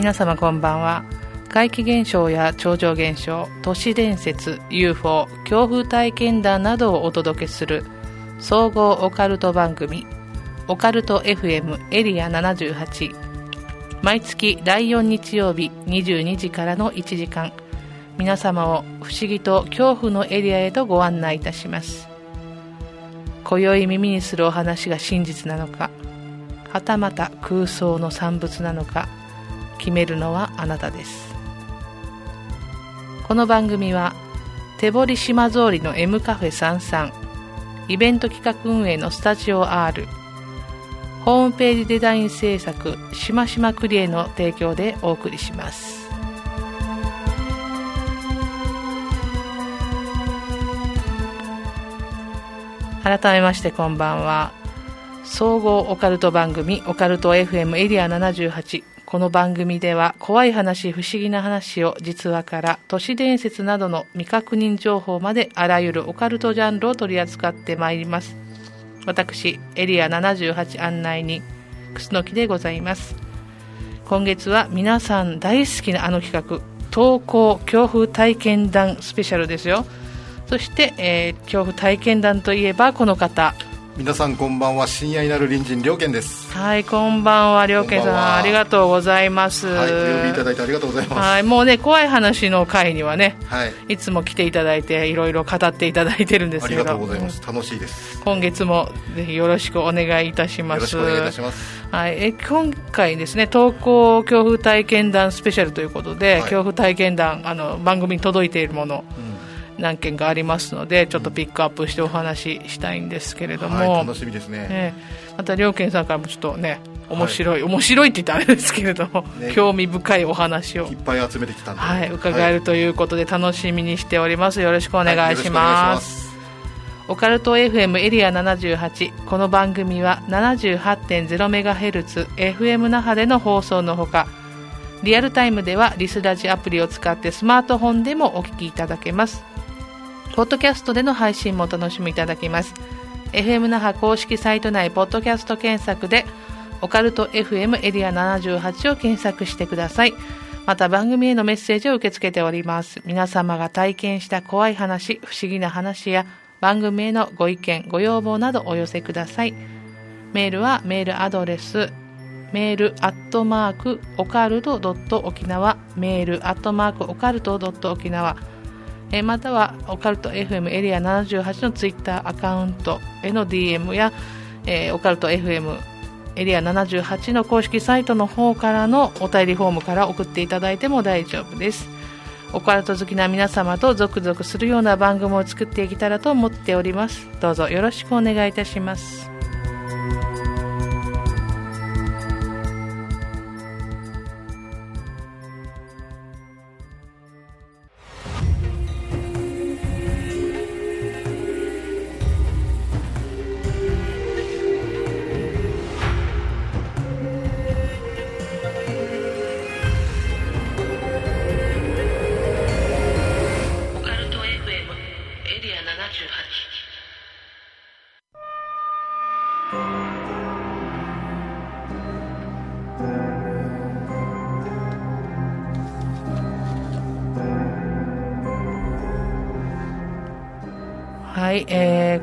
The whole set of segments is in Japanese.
皆様こんばんは。怪奇現象や超常現象都市伝説 UFO 恐怖体験談などをお届けする総合オカルト番組オカルト FM エリア78毎月第4日曜日22時からの1時間。皆様を不思議と恐怖のエリアへとご案内いたします。今宵耳にするお話が真実なのかはたまた空想の産物なのか決めるのはあなたです。この番組は手堀島通りの M カフェ33イベント企画運営のスタジオ R ホームページデザイン制作しましまクリエの提供でお送りします。改めましてこんばんは。総合オカルト番組オカルト FM エリア78この番組では怖い話不思議な話を実話から都市伝説などの未確認情報まであらゆるオカルトジャンルを取り扱ってまいります。私エリア78案内に楠木でございます。今月は皆さん大好きなあの企画投稿恐怖体験談スペシャルですよ。そして、えー、恐怖体験談といえばこの方。皆さんこんばんは深夜になる隣人良健です。はいこんばんは良健さん。ありがとうございます。はいお呼びいただいてありがとうございます。はいもうね怖い話の会にはね、はい、いつも来ていただいていろいろ語っていただいてるんですけど。ありがとうございます。楽しいです。今月もぜひよろしくお願いいたします。よろしくお願いいたします。はいえ今回ですね投稿恐怖体験談スペシャルということで、はい、恐怖体験談あの番組に届いているもの、うん何件かありますのでちょっとピックアップしてお話ししたいんですけれども、はい、楽しみですね、ね、また両健さんからもちょっとね面白い、はい、面白いって言ったらあれですけれども、ね、興味深いお話を。いっぱい集めてきたんで、はい、伺えるということで楽しみにしております。よろしくお願いします、オカルト FM エリア78この番組は 78.0MHz FM 那覇での放送のほかリアルタイムではリスラジアプリを使ってスマートフォンでもお聞きいただけますポッドキャストでの配信もお楽しみいただけます。FM 那覇公式サイト内ポッドキャスト検索でオカルト FM エリア78を検索してください。また番組へのメッセージを受け付けております。皆様が体験した怖い話不思議な話や番組へのご意見ご要望などお寄せください。メールはメールアドレスメールアットマークオカルトドット沖縄メールアットマークオカルトドット沖縄。えまたはオカルト FM エリア78のツイッターアカウントへの DM や、えー、オカルト FM エリア78の公式サイトの方からのお便りフォームから送っていただいても大丈夫です。オカルト好きな皆様と続々するような番組を作っていけたらと思っております。どうぞよろしくお願いいたします。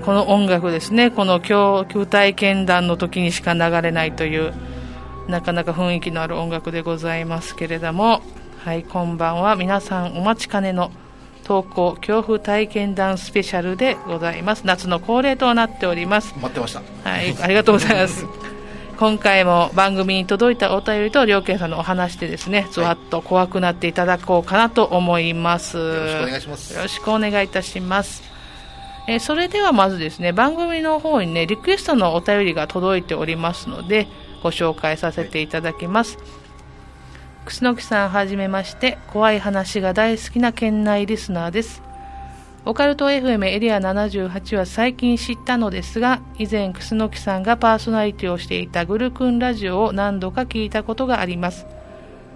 この音楽ですね、この教体験談の時にしか流れないという、なかなか雰囲気のある音楽でございますけれども、はい、こんばんは。皆さんお待ちかねの投稿恐怖体験談スペシャルでございます。夏の恒例となっております。待ってました。はい、ありがとうございます。今回も番組に届いたお便りと両家さんのお話でですね、ずわっと怖くなっていただこうかなと思います。よろしくお願いします。よろしくお願いいたします。えそれではまずですね、番組の方にね、リクエストのお便りが届いておりますので、ご紹介させていただきます。楠木さんはじめまして、怖い話が大好きな県内リスナーです。オカルト FM エリア78は最近知ったのですが、以前楠木さんがパーソナリティをしていたグルクンラジオを何度か聞いたことがあります。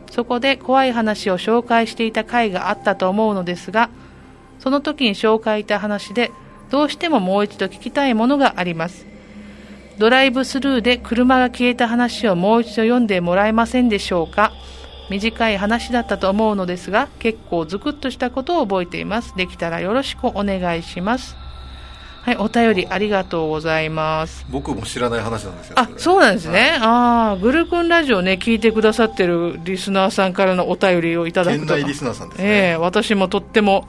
そこで怖い話を紹介していた回があったと思うのですが、その時に紹介した話で、どうしてももう一度聞きたいものがあります。ドライブスルーで車が消えた話をもう一度読んでもらえませんでしょうか。短い話だったと思うのですが結構ズクッとしたことを覚えています。できたらよろしくお願いします。はいお便りありがとうございます。僕も知らない話なんですよあそうなんですね、はい、ああグルクンラジオね聞いてくださってるリスナーさんからのお便りをいただくと県内リスナーさんですね、ええー、私もとっても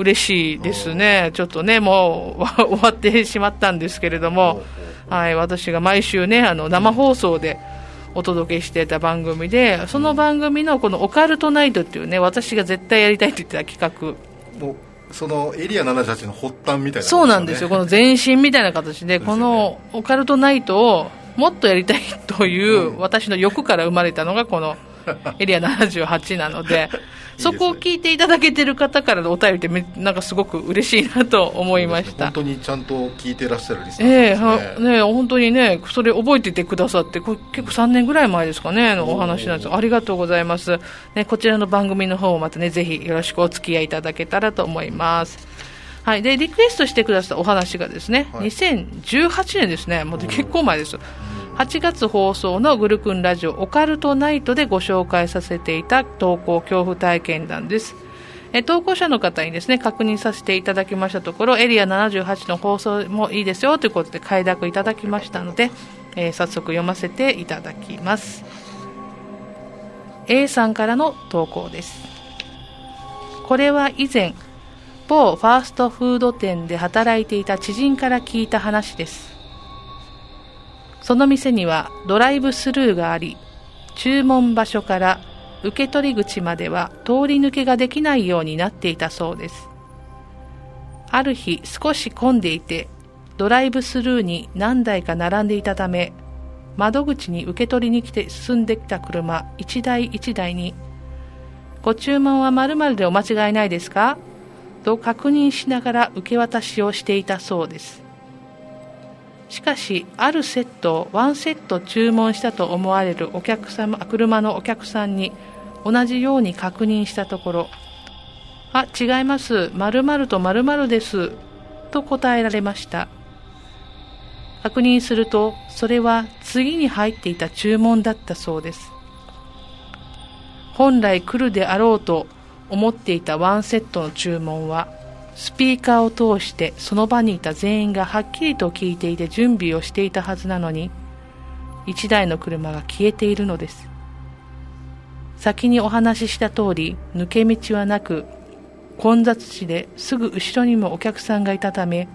嬉しいですね。ちょっとねもう終わってしまったんですけれどもはい私が毎週ねあの生放送で、うんお届けしてた番組でその番組のこの「オカルトナイト」っていうね私が絶対やりたいって言ってた企画。もうそのエリア78の発端みたいな、ね、そうなんですよ。この前身みたいな形で、ね、この「オカルトナイト」をもっとやりたいという私の欲から生まれたのがこの エリア78なので そこを聞いていただけてる方からのお便りってめなんかすごく嬉しいなと思いました、本当にちゃんと聞いてらっしゃるリスナーね,、えー、ね本当にねそれ覚えててくださってこれ結構3年ぐらい前ですかねのお話なんです。ありがとうございます、ね、こちらの番組の方もまたねぜひよろしくお付き合いいただけたらと思います。はい、でリクエストしてくださったお話がですね、はい、2018年ですね、もう結構前です。8月放送のグルクンラジオオカルトナイトでご紹介させていた投稿恐怖体験談です。え投稿者の方にですね、確認させていただきましたところ、エリア78の放送もいいですよということで快諾いただきましたので、えー、早速読ませていただきます。A さんからの投稿です。これは以前、某ファーストフード店で働いていた知人から聞いた話です。その店にはドライブスルーがあり、注文場所から受け取り口までは通り抜けができないようになっていたそうです。ある日少し混んでいて、ドライブスルーに何台か並んでいたため、窓口に受け取りに来て進んできた車一台一台に、ご注文は〇〇でお間違いないですか？と確認しながら受け渡しをしていたそうです。しかしあるセットを1セット注文したと思われるお客様車のお客さんに同じように確認したところ「あ違います。〇〇と〇〇です」と答えられました。確認するとそれは次に入っていた注文だったそうです。本来来るであろうと思っていたワンセットの注文はスピーカーを通してその場にいた全員がはっきりと聞いていて準備をしていたはずなのに一台の車が消えているのです。先にお話しした通り抜け道はなく混雑地ですぐ後ろにもお客さんがいたため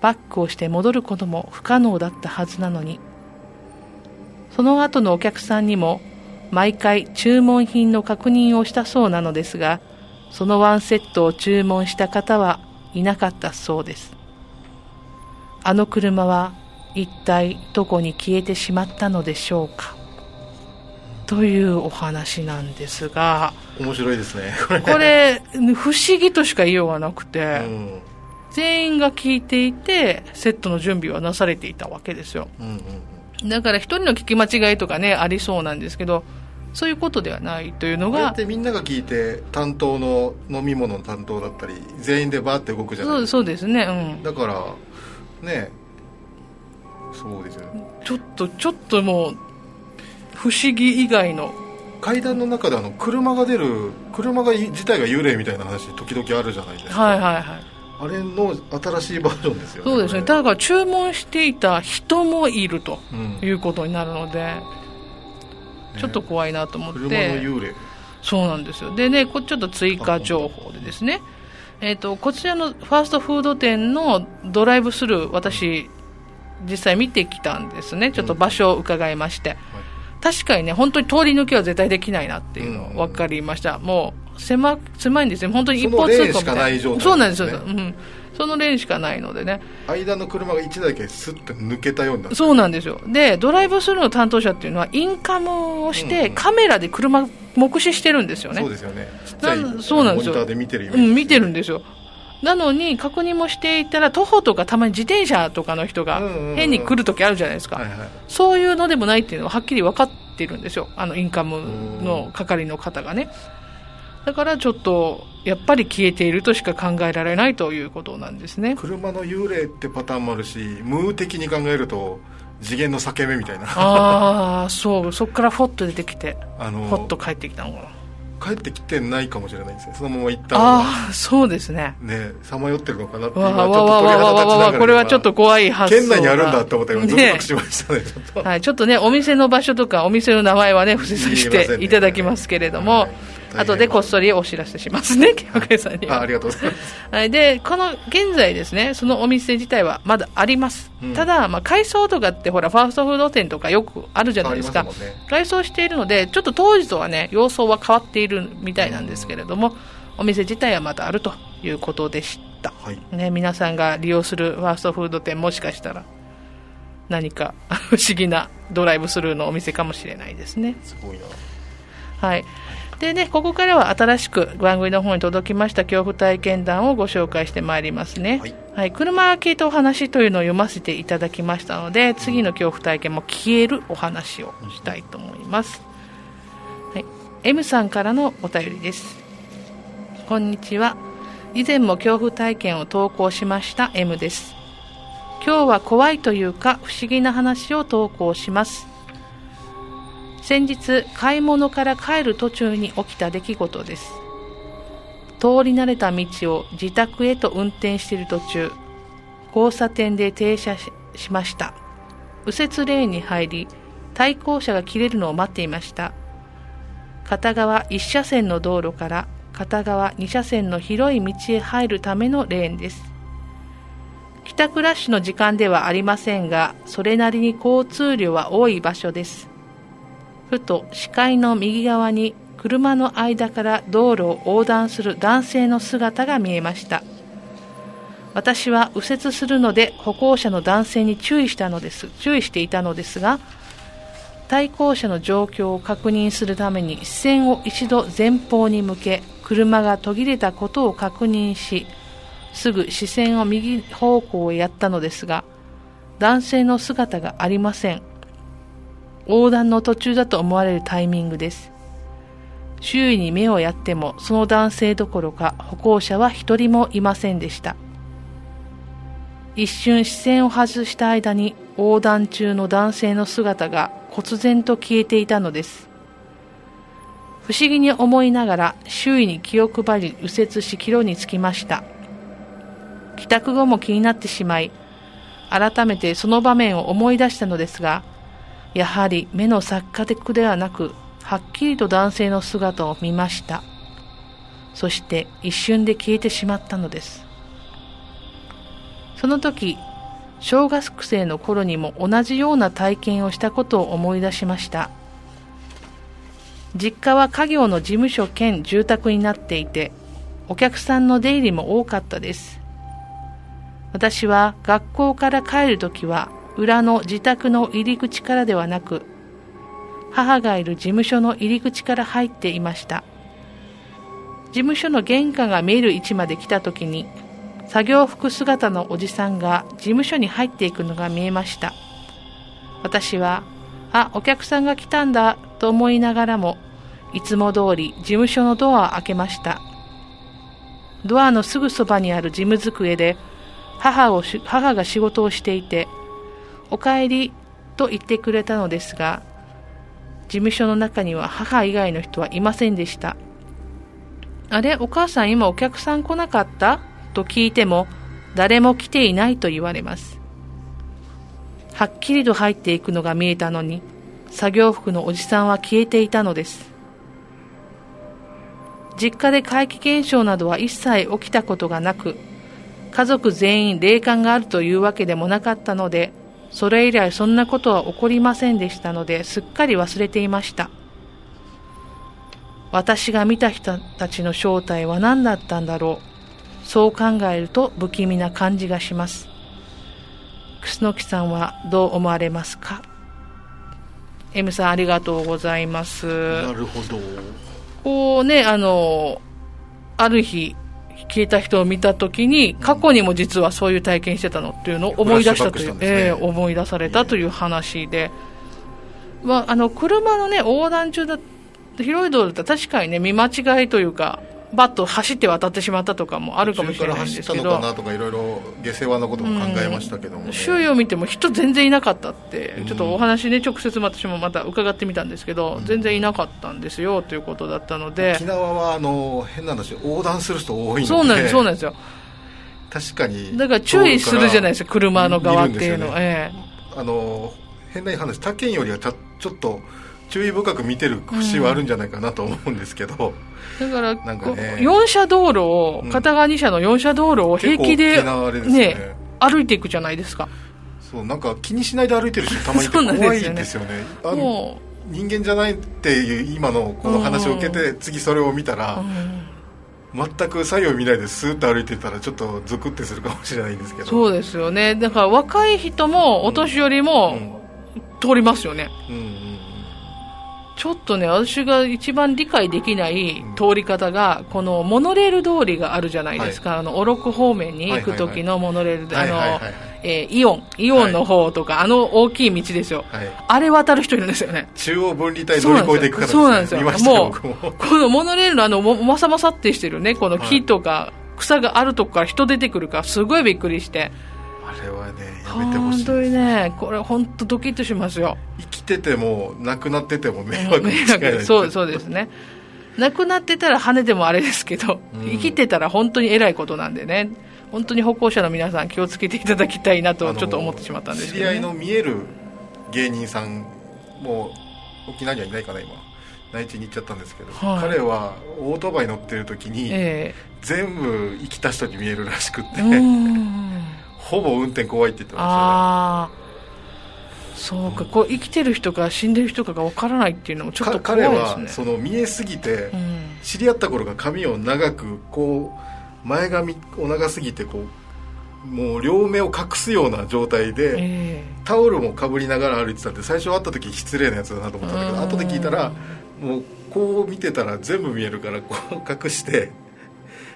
バックをして戻ることも不可能だったはずなのに。その後のお客さんにも毎回注文品の確認をしたそうなのですがそのワンセットを注文した方はいなかったそうです。あの車は一体どこに消えてしまったのでしょうか？というお話なんですが。面白いですね。これ。不思議としか言いようがなくて、うん、全員が聞いていてセットの準備はなされていたわけですよ、うんうんうん、だから一人の聞き間違いとかねありそうなんですけどそういうことではないというのがってみんなが聞いて担当の飲み物の担当だったり全員でバーって動くじゃない。ですかそうですね、うん、だからね。そうですよね。ちょっとちょっともう不思議以外の。階段の中であの車が出る車が自体が幽霊みたいな話時々あるじゃないですか。はいはいはい。あれの新しいバージョンですよねそうですね。だから注文していた人もいるということになるので、うんちょっと怖いなと思って、車の幽霊。そうなんですよ。でねこちょっと追加情報でですね。えーと、こちらのファーストフード店のドライブスルー私実際見てきたんですね。ちょっと場所を伺いまして、確かにね本当に通り抜けは絶対できないなっていうの分かりました、うん、もう狭狭いんですよ。本当に一方通行みたいな。そうなんですよ、うんそのレーンしかないのでね。間の車が1台だけスッと抜けたようになそうなんですよ。でドライブスルーの担当者っていうのはインカムをして、カメラで車目視してるんですよね。そうですよね。ちそうなんですよ。モニターで見てるよ、うん、見てるんですよ。なのに確認もしていたら徒歩とかたまに自転車とかの人が変に来るときあるじゃないですか、そういうのでもないっていうのははっきり分かってるんですよ。あのインカムの係の方がね。だからちょっとやっぱり消えているとしか考えられないということなんですね。車の幽霊ってパターンもあるし無的に考えると次元の裂け目みたいな。ああそうそこからフォッと出てきてあのフォッと帰ってきたのかな。帰ってきてないかもしれないですね。そのまま行ったのあが。あそうですね。ねさまよってるのかなってわ今ちょっと鳥肌わこれはちょっと怖い発想県内にあるんだって思ったけどゾクゾねクしましたねちょっと。はい、ちょっとね、お店の場所とか、お店の名前はね、伏せさせていただきますけれども、はい後でこっそりお知らせしますね、ケケさんには。あありがとうございますはい、で、この現在ですね、そのお店自体はまだあります。うんただ、まあ、改装とかってほら、ファーストフード店とかよくあるじゃないですか。すね改装しているので、ちょっと当時とはね、様相は変わっているみたいなんですけれども、お店自体はまだあるということでした。はいね、皆さんが利用するファーストフード店もしかしたら何か 不思議なドライブスルーのお店かもしれないですね。すごいなはい。でね、ここからは新しく番組の方に届きました恐怖体験談をご紹介してまいりますね。はい車が聞いたお話というのを読ませていただきましたので、次の恐怖体験も消えるお話をしたいと思います。はい。M さんからのお便りです。こんにちは。以前も恐怖体験を投稿しました M です。今日は怖いというか不思議な話を投稿します。先日買い物から帰る途中に起きた出来事です。通り慣れた道を自宅へと運転している途中交差点で停車しました。右折レーンに入り対向車が切れるのを待っていました。片側1車線の道路から片側2車線の広い道へ入るためのレーンです。帰宅ラッシュの時間ではありませんがそれなりに交通量は多い場所です。ふと視界の右側に車の間から道路を横断する男性の姿が見えました。私は右折するので歩行者の男性に注意したのです。注意していたのですが対向車の状況を確認するために視線を一度前方に向け車が途切れたことを確認しすぐ視線を右方向へやったのですが男性の姿がありません。横断の途中だと思われるタイミングです。周囲に目をやってもその男性どころか歩行者は一人もいませんでした。一瞬視線を外した間に横断中の男性の姿が忽然と消えていたのです。不思議に思いながら周囲に気を配り右折し帰路につきました。帰宅後も気になってしまい改めてその場面を思い出したのですがやはり目の錯覚ではなくはっきりと男性の姿を見ました。そして一瞬で消えてしまったのです。その時小学生の頃にも同じような体験をしたことを思い出しました。実家は家業の事務所兼住宅になっていてお客さんの出入りも多かったです。私は学校から帰るときは裏の自宅の入り口からではなく母がいる事務所の入り口から入っていました。事務所の玄関が見える位置まで来た時に作業服姿のおじさんが事務所に入っていくのが見えました。私はあお客さんが来たんだと思いながらもいつも通り事務所のドアを開けました。ドアのすぐそばにある事務机で母を母が仕事をしていてお帰りと言ってくれたのですが事務所の中には母以外の人はいませんでした。あれお母さん今お客さん来なかった？と聞いても誰も来ていないと言われます。はっきりと入っていくのが見えたのに作業服のおじさんは消えていたのです。実家で怪奇現象などは一切起きたことがなく家族全員霊感があるというわけでもなかったのでそれ以来そんなことは起こりませんでしたのですっかり忘れていました。私が見た人たちの正体は何だったんだろう。そう考えると不気味な感じがします。楠木さんはどう思われますか？M さんありがとうございます。なるほど。こうねあのある日消えた人を見たときに、過去にも実はそういう体験してたのっていうのを思い出したという、ねええ思い出されたという話で、まあ、あの車のね横断中だ広い道路だったら確かにね見間違いというかバッと走って渡ってしまったとかもあるかもしれないんですけど。から走ったのかなとかいろいろ下世話なことも考えましたけども、ね、周囲を見ても人全然いなかったってちょっとお話ね直接私もまた伺ってみたんですけど、全然いなかったんですよということだったので。沖縄はあの変な話横断する人多いので。そうなんですそうなんですよ。確かに。だから注意するじゃないですか車の側っていうのは、ね、ええ、あの変な話他県よりはちょっと注意深く見てる節はあるんじゃないかなと思うんですけど、うん、だからなんか、ね、4車道路を、片側2車の4車道路を平気で,、ね、ね、歩いていくじゃないですか。そうなんか気にしないで歩いてる人たまに怖い んですよね。よね。もう。人間じゃないっていう今のこの話を受けて、うん、次それを見たら、うん、全く左右見ないでスーッと歩いてたらちょっとゾクってするかもしれないんですけど。そうですよね。だから若い人もお年寄りも通りますよね、うんちょっとね、私が一番理解できない通り方が、このモノレール通りがあるじゃないですか、はい、あの、オロク方面に行く時のモノレールで、あの、えー、イオン、イオンの方とか、はい、あの大きい道ですよ、はい、あれ渡る人いるんですよね。中央分離帯乗り越えていくからそうなんですよ。もう、このモノレールのあの、まさまさってしてるね、この木とか、草があるとこから人出てくるから、すごいびっくりして。あれはね、やめてほしい。本当にね、これ本当ドキッとしますよ。生きてても、亡くなってても迷惑に近いそう、そうですね。亡くなってたら跳ねてもあれですけど、うん、生きてたら本当に偉いことなんでね。本当に歩行者の皆さん気をつけていただきたいなとちょっと思ってしまったんですけど、ね、知り合いの見える芸人さんも沖縄にはいないかな今。内地に行っちゃったんですけど、はい、彼はオートバイ乗ってる時に、えー、全部生きた人に見えるらしくって。ほぼ運転怖いって言ってましたねそうか、こう生きてる人か死んでる人かが分からないっていうのもちょっと怖いですね。彼はその見えすぎて、うん、知り合った頃が髪を長くこう前髪を長すぎてこうもう両目を隠すような状態で、えー、タオルもかぶりながら歩いてたんで最初会った時失礼なやつだなと思ったんだけど後で聞いたらもうこう見てたら全部見えるからこう隠して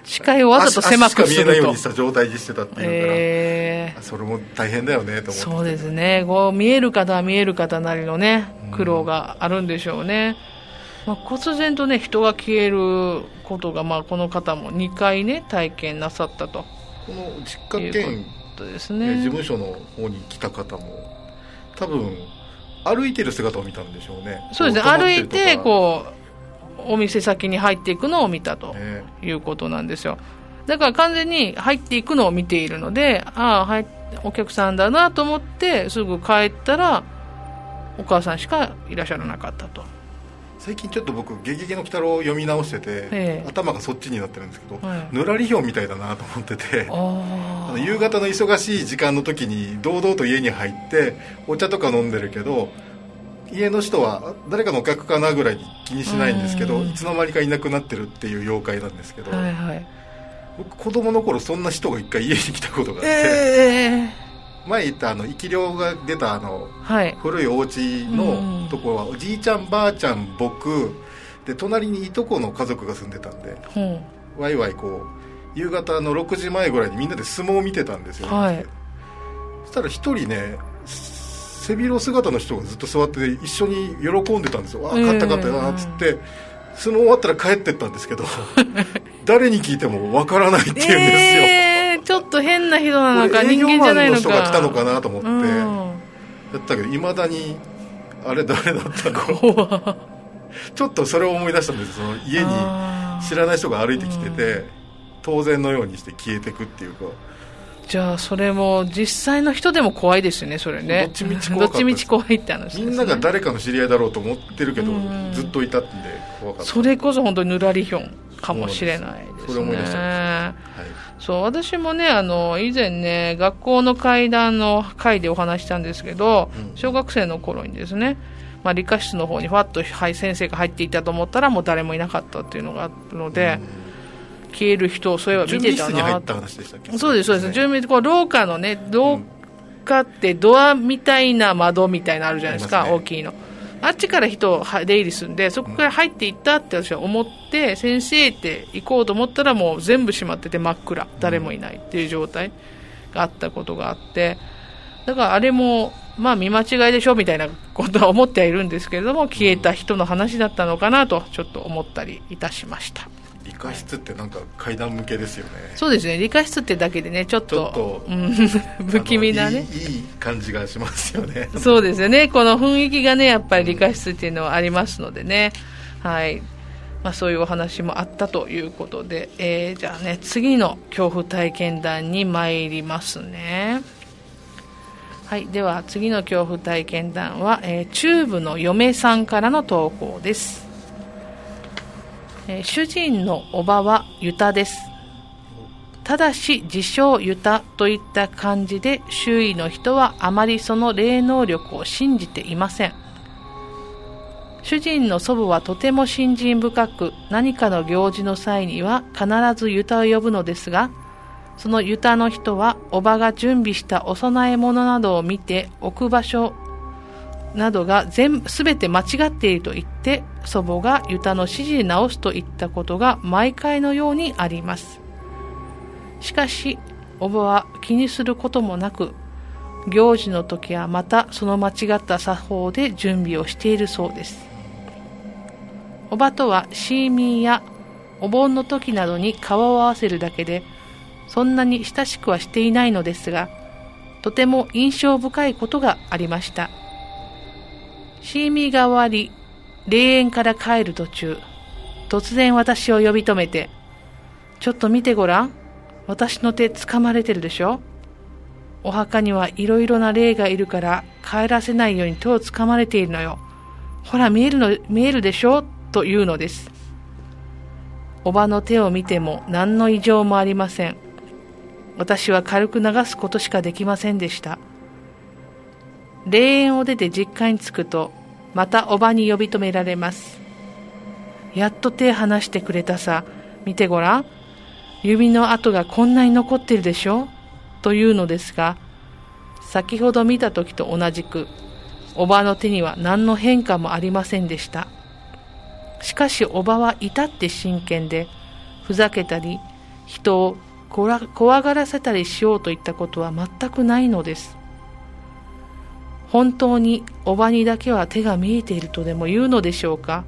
視界をわざと狭くすると。見えないようにした状態にしてたっていうから、えー、それも大変だよねと思って。そうですね。こう見える方は見える方なりのね苦労があるんでしょうね、まあ、忽然とね人が消えることが、まあ、この方も2回ね体験なさったと。この実家兼ですね。事務所の方に来た方も多分歩いてる姿を見たんでしょうね。そうですね。歩いてこうお店先に入っていくのを見たということなんですよ。だから完全に入っていくのを見ているので、ああ、はい、お客さんだなと思って、すぐ帰ったら、お母さんしかいらっしゃらなかったと。最近ちょっと僕「ゲゲゲの鬼太郎」を読み直してて、ええ、頭がそっちになってるんですけど、はい、ぬらりひょんみたいだなと思ってて夕方の忙しい時間の時に堂々と家に入ってお茶とか飲んでるけど家の人は誰かのお客かなぐらい気にしないんですけどいつの間にかいなくなってるっていう妖怪なんですけど、はいはい、僕子供の頃そんな人が一回家に来たことがあって、えー、前言ったあの生き量が出たあの、はい、古いお家のところはおじいちゃんばあちゃん僕で隣にいとこの家族が住んでたんで、う。ん、ワイワイこう夕方の6時前ぐらいにみんなで相撲を見てたんですよ、はい、そしたら一人ね背広姿の人がずっと座って一緒に喜んでたんですよ、ああ勝った勝ったなっつって、相撲終わったら帰ってったんですけど 誰に聞いてもわからないっていうんですよ、えー、ちょっと変な人なのか人間じゃないのか。人が来たのかなと思って、やったけどいまだにあれ誰だったの？ちょっとそれを思い出したんですその家に知らない人が歩いてきてて当然のようにして消えていくっていうかじゃあそれも実際の人でも怖いですよねそれね。どっちみち怖どっちみち怖いって話、ね、みんなが誰かの知り合いだろうと思ってるけどずっといたんで怖かった。それこそ本当にぬらりひょんかもしれないですね。それ思い出したはい、そう私もねあの以前ね学校の階段の会でお話したんですけど、うん、小学生の頃にですねまあ、理科室の方にふわっと、はい、先生が入っていたと思ったらもう誰もいなかったっていうのがあるので、うん消える人、そういえば見てたな。そうです、そうです。住民、こう、廊下のね、廊下ってドアみたいな窓みたいなのあるじゃないですか、すね、大きいの。あっちから人出入りするんで、そこから入っていったって私は思って、先生って行こうと思ったらもう全部閉まってて真っ暗、誰もいないっていう状態があったことがあって、だからあれも、まあ見間違いでしょみたいなことは思ってはいるんですけれども、消えた人の話だったのかなと、ちょっと思ったりいたしました。理科室ってなんか階段向けですよね。そうですね。理科室ってだけでねちょっと不気味なね。いい感じがしますよね。そうですよね。この雰囲気がねやっぱり理科室っていうのはありますのでね、はい。まあ、そういうお話もあったということで、えー、じゃあね次の恐怖体験談に参りますね。はい、では次の恐怖体験談は、えー、チューブの嫁さんからの投稿です、え、主人のおばはユタです。ただし自称ユタといった感じで周囲の人はあまりその霊能力を信じていません。主人の祖母はとても信心深く何かの行事の際には必ずユタを呼ぶのですがそのユタの人は、おばが準備したお供え物などを見て、置く場所などが全部、すべて間違っていると言って、祖母がユタの指示で直すといったことが毎回のようにあります。しかし、おばは気にすることもなく、行事の時はまたその間違った作法で準備をしているそうです。おばとはシーミーやお盆の時などに顔を合わせるだけでそんなに親しくはしていないのですが、とても印象深いことがありました。シーミーが終わり、霊園から帰る途中、突然私を呼び止めて、ちょっと見てごらん。私の手掴まれてるでしょお墓にはいろいろな霊がいるから帰らせないように手を掴まれているのよ。ほら見えるの、見えるでしょ？というのです。おばの手を見ても何の異常もありません。私は軽く流すことしかできませんでした。霊園を出て実家に着くと、またおばに呼び止められます。やっと手離してくれたさ。見てごらん。指の跡がこんなに残ってるでしょ？というのですが、先ほど見た時と同じく、おばの手には何の変化もありませんでした。しかしおばは至って真剣で、ふざけたり、人を怖がらせたりしようといったことは全くないのです。本当におばにだけは手が見えているとでも言うのでしょうか？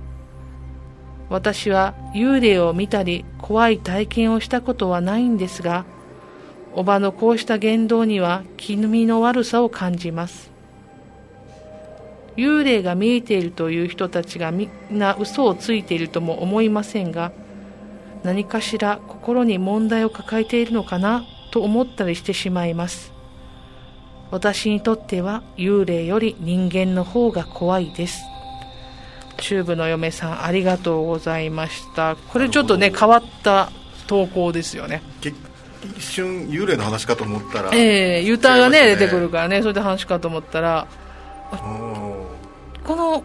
私は幽霊を見たり怖い体験をしたことはないんですが、おばのこうした言動には気味の悪さを感じます。幽霊が見えているという人たちがみんな嘘をついているとも思いませんが、何かしら心に問題を抱えているのかなと思ったりしてしまいます。私にとっては幽霊より人間の方が怖いです。チューブの嫁さんありがとうございました。これちょっとね変わった投稿ですよね。一瞬幽霊の話かと思ったら、ええー、ユタがね、ね、出てくるからね。それで話かと思ったら。この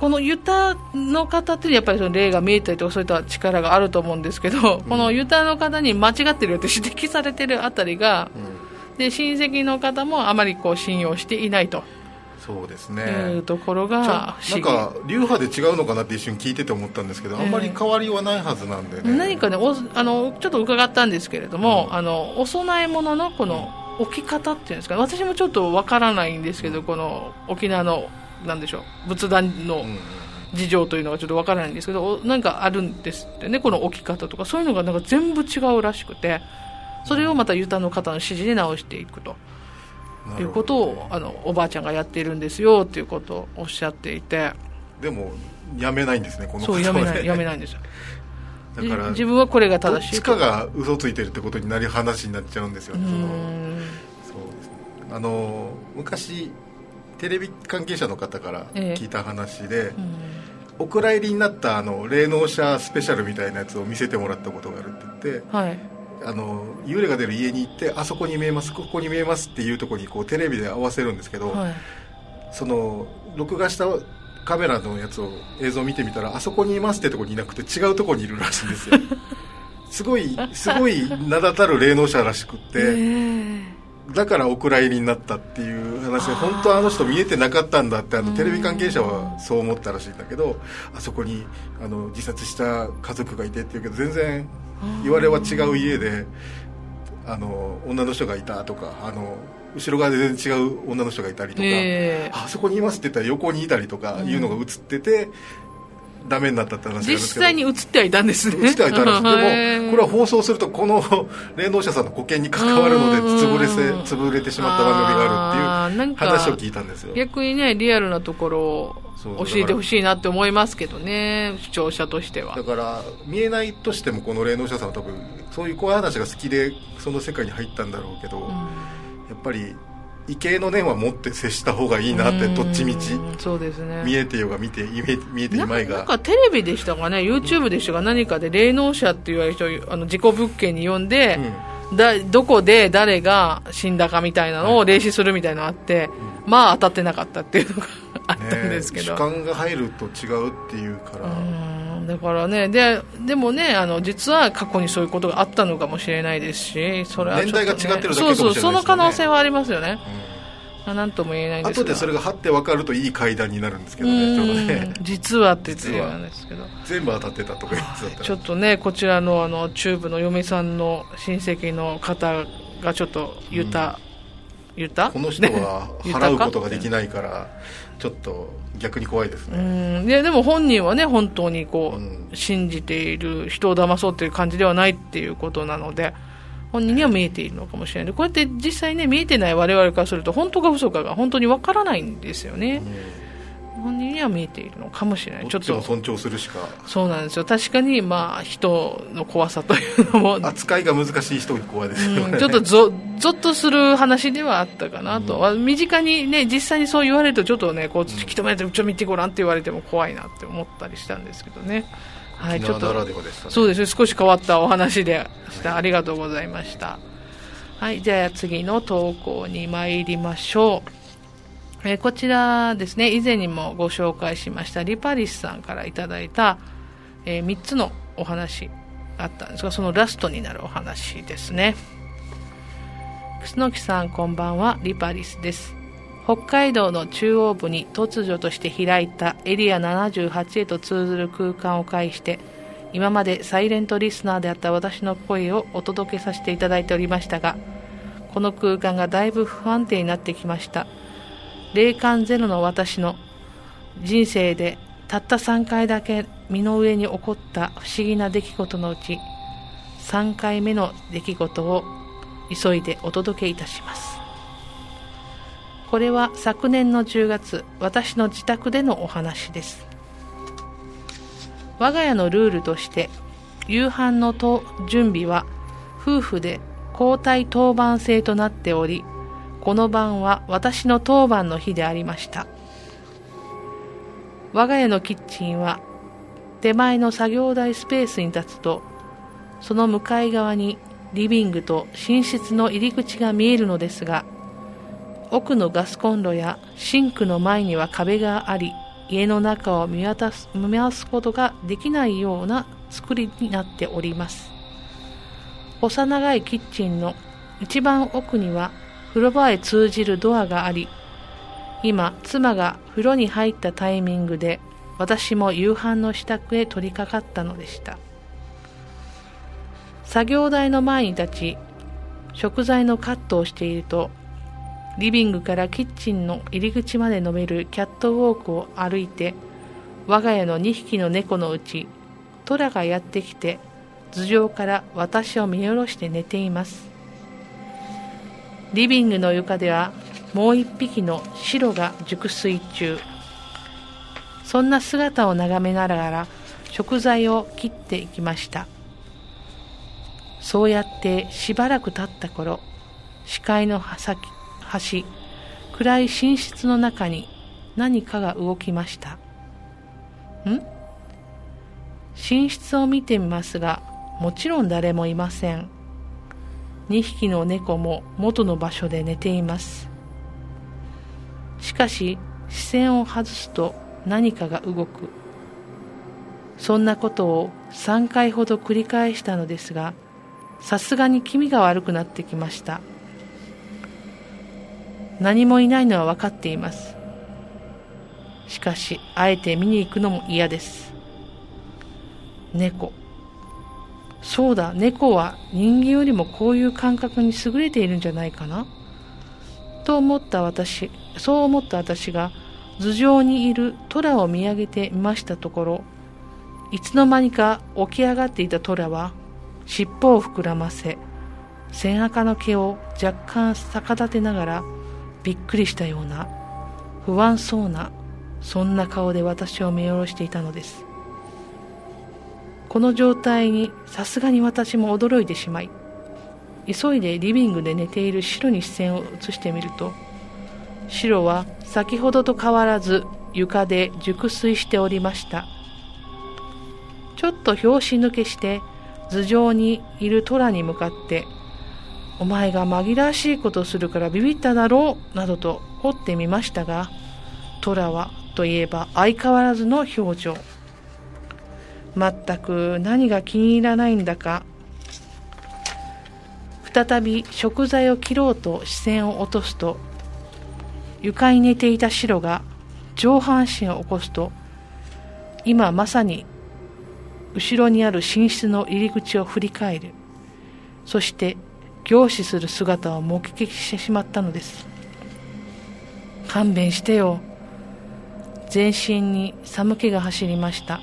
このユタの方ってやっぱりその霊が見えたりとかそういった力があると思うんですけど、うん、このユタの方に間違ってるよって指摘されてるあたりが、うん、で親戚の方もあまりこう信用していないと。そうですね。いうところがなんか流派で違うのかなって一瞬聞いてて思ったんですけど、えー、あんまり変わりはないはずなんでね。何かねおあのちょっと伺ったんですけれども、うん、あのお供え物のこの置き方っていうんですか私もちょっとわからないんですけどこの沖縄のなんでしょう仏壇の事情というのがちょっとわからないんですけどなんかあるんですってねこの置き方とか。そういうのがなんか全部違うらしくてそれをまたユタの方の指示で直していくと。いうことをあのおばあちゃんがやっているんですよっていうことをおっしゃっていて。でもやめないんですねこのそうやめないやめないんですよ。だから自分はこれが正しいどっちかが嘘ついてるってことになり話になっちゃうんですよねそのそうですあの昔テレビ関係者の方から聞いた話で、えお蔵入りになったあの霊能者スペシャルみたいなやつを見せてもらったことがあるって言って、はい、あの幽霊が出る家に行ってあそこに見えますここに見えますっていうところにこうテレビで合わせるんですけど、はい、その録画したカメラのやつを映像を見てみたらあそこにいますってとこにいなくて違うところにいるらしいんですよ。すごいすごい名だたる霊能者らしくって、えーだからお蔵入りになったっていう話で本当はあの人見えてなかったんだってあのテレビ関係者はそう思ったらしいんだけどあそこにあの自殺した家族がいてっていうけど全然言われは違う家であの女の人がいたとかあの後ろ側で全然違う女の人がいたりとか、えー、あそこにいますって言ったら横にいたりとかいうのが映ってて、ダメになったって話実際に映ってはいたんですね。映ってはいたんです。でもこれは放送するとこの 霊能者さんの保険に関わるので潰れせ潰れてしまった番組があるっていう話を聞いたんですよ。逆にねリアルなところを教えてほしいなって思いますけどね視聴者としては。だから見えないとしてもこの霊能者さんは多分そういう怖い話が好きでその世界に入ったんだろうけど、うん、やっぱり畏敬の念は持って接した方がいいなってどっちみち。そうですね。見えてよが見て見えていまいが。なんかテレビでしたかね？YouTube でしたか？何かで霊能者って言われる人あの事故物件に呼んで、うん、だどこで誰が死んだかみたいなのを霊視するみたいなのあって、うん、まあ当たってなかったっていうのがあったんですけど、ね、主観が入ると違うっていうからだからねででもねあの実は過去にそういうことがあったのかもしれないですしそれは、ね、年代が違ってるだけかもしれないです、ね、そうそうその可能性はありますよね、うん、なんとも言えないんです後でそれがはって分かるといい階段になるんですけどねちょうどね。実はって言ってるんですけど。全部当たってたとか言ってたちょっとねこちらのあのチューブの嫁さんの親戚の方がちょっと言った、うん、言った？この人は払うことができないからちょっと逆に怖いですね。うん。ででも本人はね本当にこう、うん、信じている人を騙そうっていう感じではないっていうことなので本人には見えているのかもしれない。こうやって実際ね見えてない我々からすると本当か嘘かが本当にわからないんですよね、うん本人には見えているのかもしれない。ちょっと。尊重するしか。そうなんですよ。確かにまあ人の怖さというのも。扱いが難しい人に怖いですよね、うん、ちょっとぞぞっとする話ではあったかなと、うん、身近にね実際にそう言われるとちょっとねこう突き止めてちょ見てごらんって言われても怖いなって思ったりしたんですけどね。はい、ちょっと、ね、そうです。ね少し変わったお話でした、はい、ありがとうございました。はいじゃあ次の投稿に参りましょうえー、こちらですね、以前にもご紹介しましたリパリスさんからいただいた、えー、3つのお話あったんですが、そのラストになるお話ですね。楠木さんこんばんは、リパリスです。北海道の中央部に突如として開いたエリア78へと通ずる空間を介して、今までサイレントリスナーであった私の声をお届けさせていただいておりましたが、この空間がだいぶ不安定になってきました。霊感ゼロの私の人生でたった3回だけ身の上に起こった不思議な出来事のうち3回目の出来事を急いでお届けいたします。これは昨年の10月私の自宅でのお話です。我が家のルールとして夕飯の準備は夫婦で交代当番制となっておりこの晩は私の当番の日でありました。我が家のキッチンは手前の作業台スペースに立つと、その向かい側にリビングと寝室の入り口が見えるのですが、奥のガスコンロやシンクの前には壁があり、家の中を見渡す見回すことができないような作りになっております。細長いキッチンの一番奥には風呂場へ通じるドアがあり、今、妻が風呂に入ったタイミングで、私も夕飯の支度へ取り掛かったのでした。作業台の前に立ち、食材のカットをしていると、リビングからキッチンの入り口まで伸びるキャットウォークを歩いて、我が家の2匹の猫のうち、トラがやってきて、頭上から私を見下ろして寝ています。リビングの床ではもう一匹の白が熟睡中。そんな姿を眺めながら食材を切っていきました。そうやってしばらく経った頃視界の端暗い寝室の中に何かが動きました。ん？寝室を見てみますがもちろん誰もいません。2匹の猫も元の場所で寝ています。しかし視線を外すと何かが動く。そんなことを3回ほど繰り返したのですがさすがに気味が悪くなってきました。何もいないのは分かっています。しかしあえて見に行くのも嫌です。猫。そうだ、猫は人間よりもこういう感覚に優れているんじゃないかな？と思った私、そう思った私が頭上にいる虎を見上げてみましたところ、いつの間にか起き上がっていた虎は尻尾を膨らませ背中の毛を若干逆立てながらびっくりしたような不安そうなそんな顔で私を見下ろしていたのです。この状態にさすがに私も驚いてしまい急いでリビングで寝ている白に視線を移してみると白は先ほどと変わらず床で熟睡しておりました。ちょっと拍子抜けして頭上にいる虎に向かって「お前が紛らわしいことするからビビっただろう」などと掘ってみましたが虎はといえば相変わらずの表情。全く何が気に入らないんだか。再び食材を切ろうと視線を落とすと床に寝ていた白が上半身を起こすと今まさに後ろにある寝室の入り口を振り返る。そして凝視する姿を目撃してしまったのです。勘弁してよ。全身に寒気が走りました。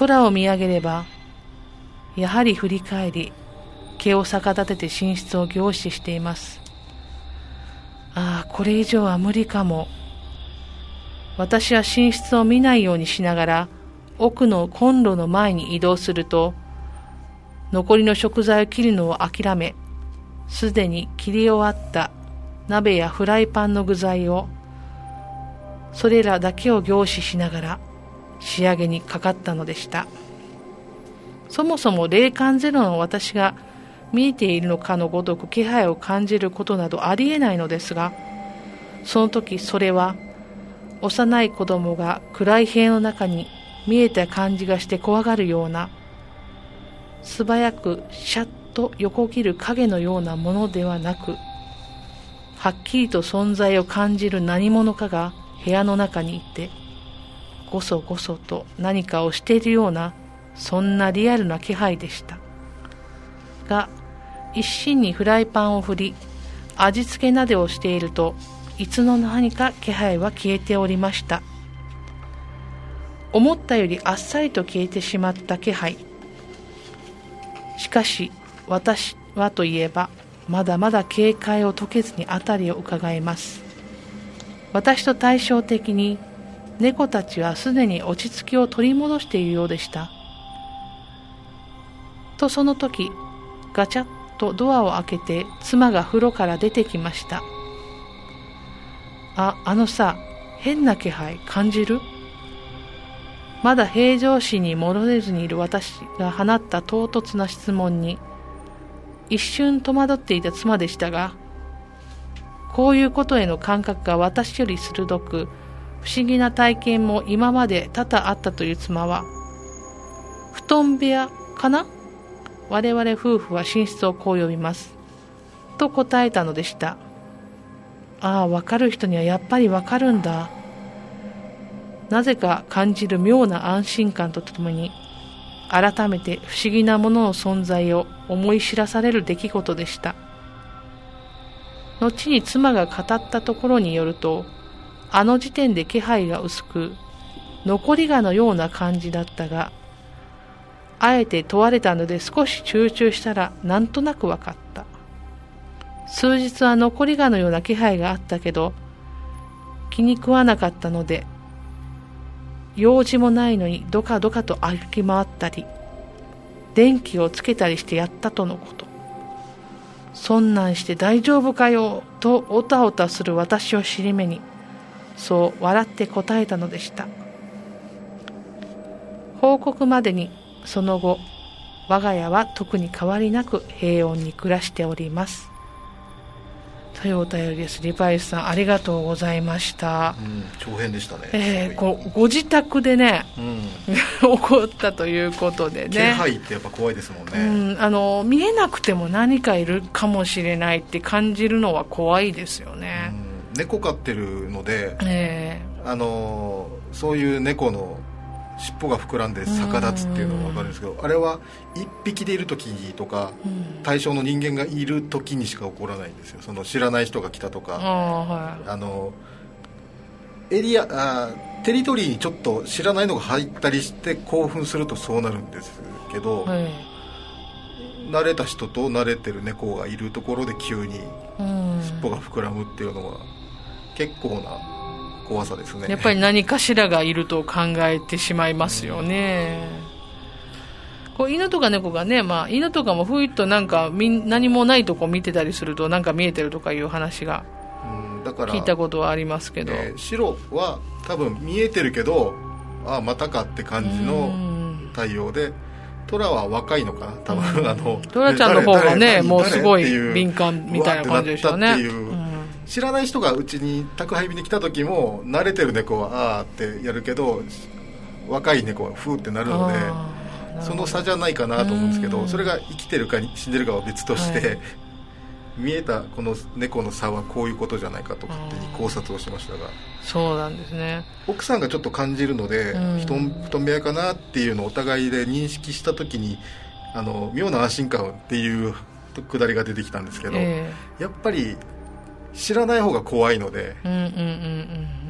空を見上げればやはり振り返り毛を逆立てて寝室を凝視しています。ああこれ以上は無理かも。私は寝室を見ないようにしながら奥のコンロの前に移動すると残りの食材を切るのを諦めすでに切り終わった鍋やフライパンの具材をそれらだけを凝視しながら仕上げにかかったのでした。そもそも霊感ゼロの私が見えているのかのごとく気配を感じることなどありえないのですがその時それは幼い子供が暗い部屋の中に見えた感じがして怖がるような素早くシャッと横切る影のようなものではなくはっきりと存在を感じる何者かが部屋の中にいてごそごそと何かをしているようなそんなリアルな気配でした。が一心にフライパンを振り味付けなどをしているといつの間にか気配は消えておりました。思ったよりあっさりと消えてしまった気配。しかし私はといえばまだまだ警戒を解けずに辺りを伺います。私と対照的に猫たちはすでに落ち着きを取り戻しているようでした。とその時ガチャッとドアを開けて妻が風呂から出てきましたああのさ変な気配感じるまだ平常心に戻れずにいる私が放った唐突な質問に一瞬戸惑っていた妻でしたがこういうことへの感覚が私より鋭く不思議な体験も今まで多々あったという妻は布団部屋かな？我々夫婦は寝室をこう呼びます。と答えたのでした。ああ分かる人にはやっぱり分かるんだ。なぜか感じる妙な安心感とともに改めて不思議なものの存在を思い知らされる出来事でした。後に妻が語ったところによるとあの時点で気配が薄く残りがのような感じだったがあえて問われたので少し集中したらなんとなく分かった。数日は残りがのような気配があったけど気に食わなかったので用事もないのにどかどかと歩き回ったり電気をつけたりしてやったとのこと。そんなんして大丈夫かよとおたおたする私を尻目にそう笑って答えたのでした報告までにその後我が家は特に変わりなく平穏に暮らしておりますというお便りです。リバイスさん、ありがとうございました。うん、長編でしたね。えー、ごご自宅でね、うん、起こったということでね。気配ってやっぱ怖いですもんね。うん、あの見えなくても何かいるかもしれないって感じるのは怖いですよね。うん、猫飼ってるので、えー、あのそういう猫の尻尾が膨らんで逆立つっていうのが分かるんですけどあれは1匹でいる時とか対象の人間がいる時にしか起こらないんですよ。その知らない人が来たとか。あ、はい、あのエリアあテリトリーにちょっと知らないのが入ったりして興奮するとそうなるんですけど、はい、慣れた人と慣れてる猫がいるところで急に尻尾が膨らむっていうのは結構な怖さですね。やっぱり何かしらがいると考えてしまいますよね、うん、こう犬とか猫がね、まあ、犬とかもふいっとなんか何もないとこ見てたりするとなんか見えてるとかいう話が聞いたことはありますけど、えー、白は多分見えてるけどああまたかって感じの対応で、トラは若いのかな多分、あのトラちゃんの方がねもうすごい敏感みたいな感じでしたね知らない人がうちに宅配便に来た時も慣れてる猫はああってやるけど若い猫はふーってなるのでその差じゃないかなと思うんですけどそれが生きてるか死んでるかは別として、はい、見えたこの猫の差はこういうことじゃないかと勝手に考察をしましたが。そうなんですね。奥さんがちょっと感じるので、うん、布団部屋かなっていうのをお互いで認識した時にあの妙な安心感っていうくだりが出てきたんですけど、えー、やっぱり知らない方が怖いので、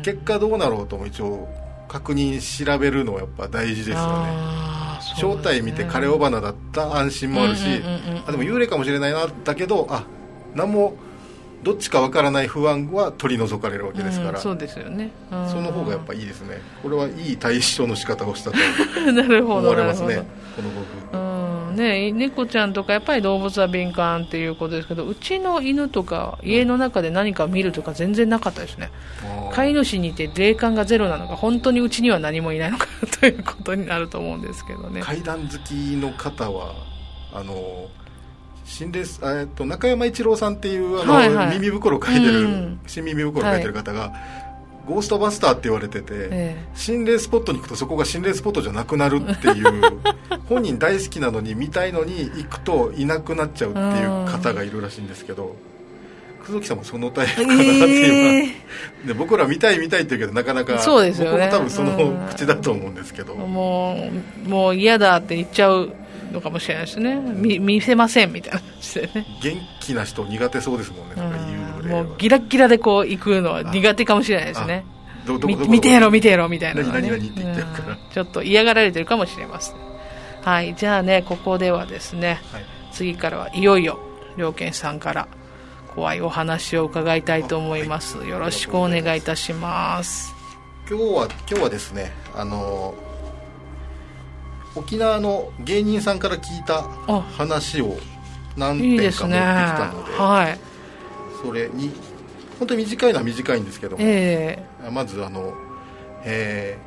結果どうなろうとも一応確認調べるのはやっぱ大事ですよね、ね、正体見て枯れ尾花だった安心もあるし、あでも幽霊かもしれないなだけどあ何もどっちかわからない不安は取り除かれるわけですから、うん、そうですよね。その方がやっぱいいですね。これはいい対処の仕方をしたと 思われますねこの僕ね猫ちゃんとかやっぱり動物は敏感っていうことですけどうちの犬とか家の中で何か見るとか全然なかったですね、飼い主にいて霊感がゼロなのか本当にうちには何もいないのかということになると思うんですけどね。階段好きの方はあの心霊えっと中山一郎さんっていうあの、はいはい、耳袋を書いてる、うん、新耳袋を書いてる方が、はい、ゴーストバスターって言われてて、ええ、心霊スポットに行くとそこが心霊スポットじゃなくなるっていう 本人大好きなのに見たいのに行くといなくなっちゃうっていう方がいるらしいんですけど久木さんもそのタイプかなっていう、えー、で僕ら見たい見たいって言うけどなかなかそうですよ、ね、僕も多分その口だと思うんですけど、もうもう嫌だって言っちゃうのかもしれないですね。見見せませんみたいな感じでね。元気な人苦手そうですもんね、なんか言うもうギラギラでこう行くのは苦手かもしれないですね。見てやろ見てやろみたいな、ね、ちょっと嫌がられてるかもしれません。はいじゃあねここではですね、はい、次からはいよいよ良健さんから怖いお話を伺いたいと思います、はい、よろしくお願いいたします。今日は今日はですねあの沖縄の芸人さんから聞いた話を何点か持ってきたので、ね。はい、それに本当に短いのは短いんですけども、えー、まずあの、え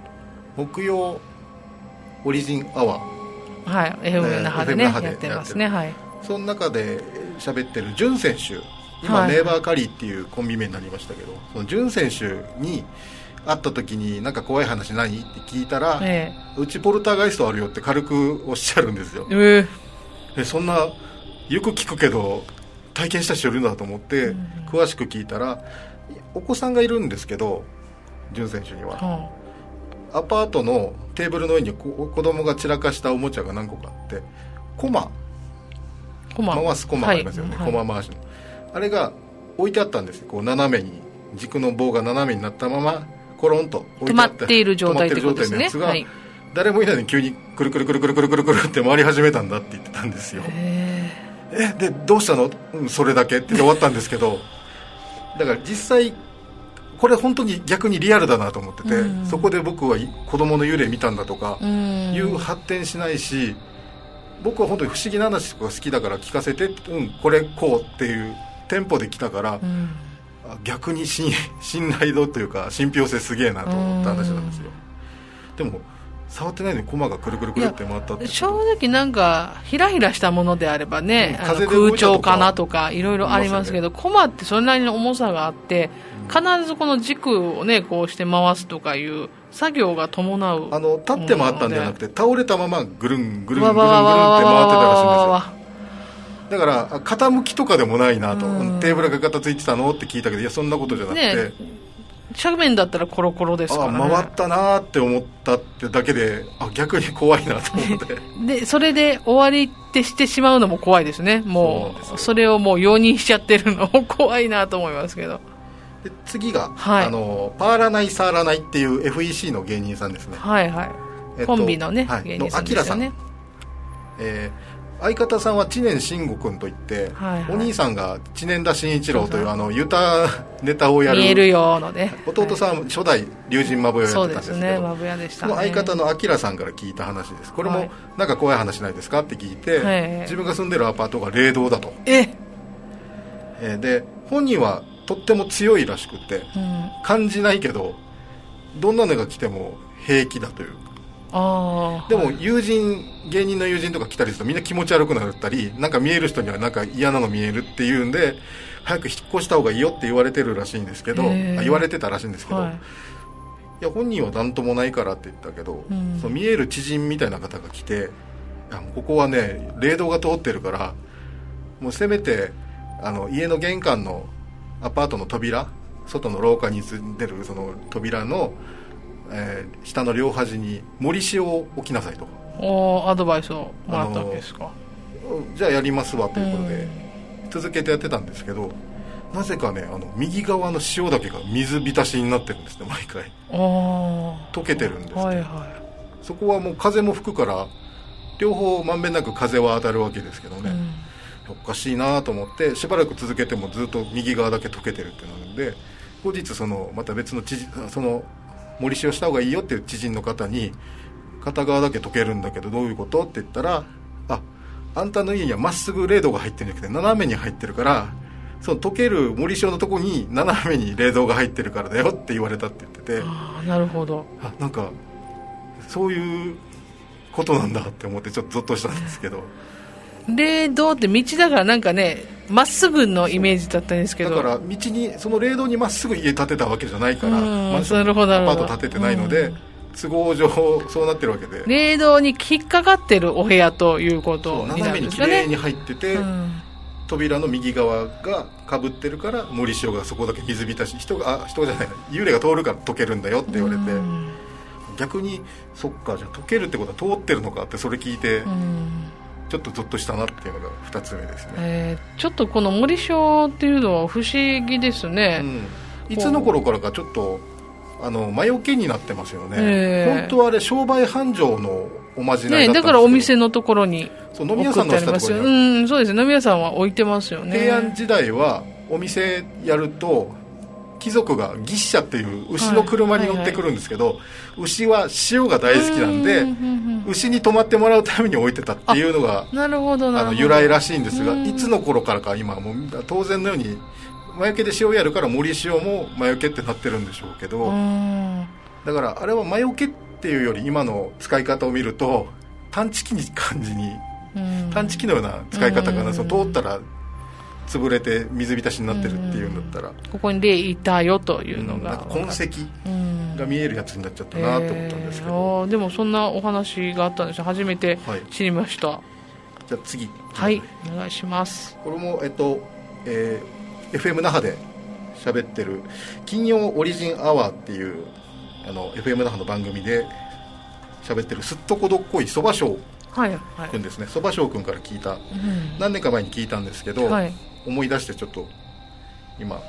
ー、木曜オリジンアワー。はい FM 那覇でね、えー、やってますね。はい。その中で喋ってる潤選手今、はい、ネーバーカリーっていうコンビ名になりましたけどその潤選手に会った時になんか怖い話何って聞いたら、ええ、うちポルターガイストあるよって軽くおっしゃるんですよ、ええ、そんなよく聞くけど体験した人いるんだと思って、うん、詳しく聞いたらお子さんがいるんですけど潤選手には、うん、アパートのテーブルの上に子供が散らかしたおもちゃが何個かあってコマ。回すコマありますよね、はい、コマ回しの。あれが置いてあったんですこう斜めに軸の棒が斜めになったままコロンと止まっている状態ってことですね。はい、誰もいないのに急にくるくるくるくるくるくるくるって回り始めたんだって言ってたんですよ。えでどうしたの、うん、それだけって終わったんですけど。だから実際これ本当に逆にリアルだなと思ってて、うん、そこで僕は子供の幽霊見たんだとかいう発展しないし僕は本当に不思議な話とか好きだから聞かせてうんこれこうっていうテンポで来たから、うん。逆に信 信頼度というか信憑性すげえなと思った話なんですよ。でも触ってないのに駒がくるくるくるって回ったって正直なんかひらひらしたものであればね、うん、空調かなとかいろいろありますけど、ね、駒ってそれなりの重さがあって、必ずこの軸をねこうして回すとかいう作業が伴うあの立って回ったんじゃなくて倒れたままぐるんぐるんぐるんぐるんって回ってたらしいんですよ。だから傾きとかでもないなと、テーブルが片付いてたの？って聞いたけどいやそんなことじゃなくて、ね、斜面だったらコロコロですから、ね、あ回ったなって思ったってだけであ逆に怖いなと思って。でそれで終わりってしてしまうのも怖いですね。もうそれをもう容認しちゃってるのも怖いなと思いますけど。で次が、はい、あのパーラナイサーラナイっていう FEC の芸人さんですね。はいはい、えっと、コンビのね、はい、芸人さんですよね。えー、相方さんは知念慎吾君といって、はいはい、お兄さんが知念田真一郎というあのユタネタをやる見えるよのね。弟さん、はい、初代龍神まぶやをやってたんですけどね。まぶやでした、ね、相方のあきらさんから聞いた話です。これも、なんか怖い話ないですか？って聞いて、はい、自分が住んでるアパートが霊道だと。え？えー、で本人はとっても強いらしくて、うん、感じないけどどんなのが来ても平気だというあでも友人芸人の友人とか来たりするとみんな気持ち悪くなったりなんか見える人にはなんか嫌なの見えるっていうんで早く引っ越した方がいいよって言われてるらしいんですけど言われてたらしいんですけど、はい、いや本人は何ともないからって言ったけど、うん、その見える知人みたいな方が来てここはね霊道が通ってるからもうせめてあの家の玄関のアパートの扉外の廊下に出るその扉の、えー、下の両端に森塩を置きなさいと。おアドバイスをもらったわけですか。じゃあやりますわということで。続けてやってたんですけどなぜかねあの右側の塩だけが水浸しになってるんですね毎回。溶けてるんです、はいはい、そこはもう風も吹くから両方まんべんなく風は当たるわけですけどね、うん。おかしいなと思ってしばらく続けてもずっと右側だけ溶けてるってなるんで後日そのまた別の知人その森塩した方がいいよっていう知人の方に片側だけ溶けるんだけどどういうことって言ったらああんたの家にはまっすぐ冷凍が入ってるんじゃなくて斜めに入ってるからその溶ける森塩のとこに斜めに冷凍が入ってるからだよって言われたって言ってて。あなるほど。あなんかそういうことなんだって思ってちょっとゾッとしたんですけど。霊道って道だからなんかねまっすぐのイメージだったんですけど。だから道にその霊道にまっすぐ家建てたわけじゃないからまっすぐアパート建ててないので都合上そうなってるわけで。霊道に引っかかってるお部屋ということになるんですかね。斜めに綺麗に入ってて、扉の右側がかぶってるから森塩がそこだけ水浸し人があ人じゃない幽霊が通るから溶けるんだよって言われて。逆にそっかじゃあ溶けるってことは通ってるのかってそれ聞いてちょっとゾッとしたなっていうのが2つ目ですね、えー、ちょっとこの森章っていうのは不思議ですね、うん、いつの頃からかちょっとあの魔除けになってますよね、えー、本当はあれ商売繁盛のおまじないだだからお店のところにそう飲み屋さんの下ところにうんそうです。飲み屋さんは置いてますよね。平安時代はお店やると貴族が牛車っていう牛の車に乗ってくるんですけど、はいはいはい、牛は塩が大好きなんで牛に泊まってもらうために置いてたっていうのがなるほどあの由来らしいんですがいつの頃からか今もう当然のように魔除けで塩やるから森塩も魔除けってなってるんでしょうけどだからあれは魔除けっていうより今の使い方を見ると探知機に感じに探知機のような使い方かな。その通ったら潰れて水浸しになってるっていうんだったら、ここに霊いたよというのが、痕跡が見えるやつになっちゃったなと思ったんですけど、えー、でもそんなお話があったんですよ。初めて知りました、はい、じゃあ次。はい。お願いします。これもえっと、えー、FM 那覇で喋ってる金曜オリジンアワーっていうあの FM 那覇の番組で喋ってるすっとこどっこいそば賞君ですね。そば賞君から聞いた、うん、何年か前に聞いたんですけど、はい、思い出してちょっと今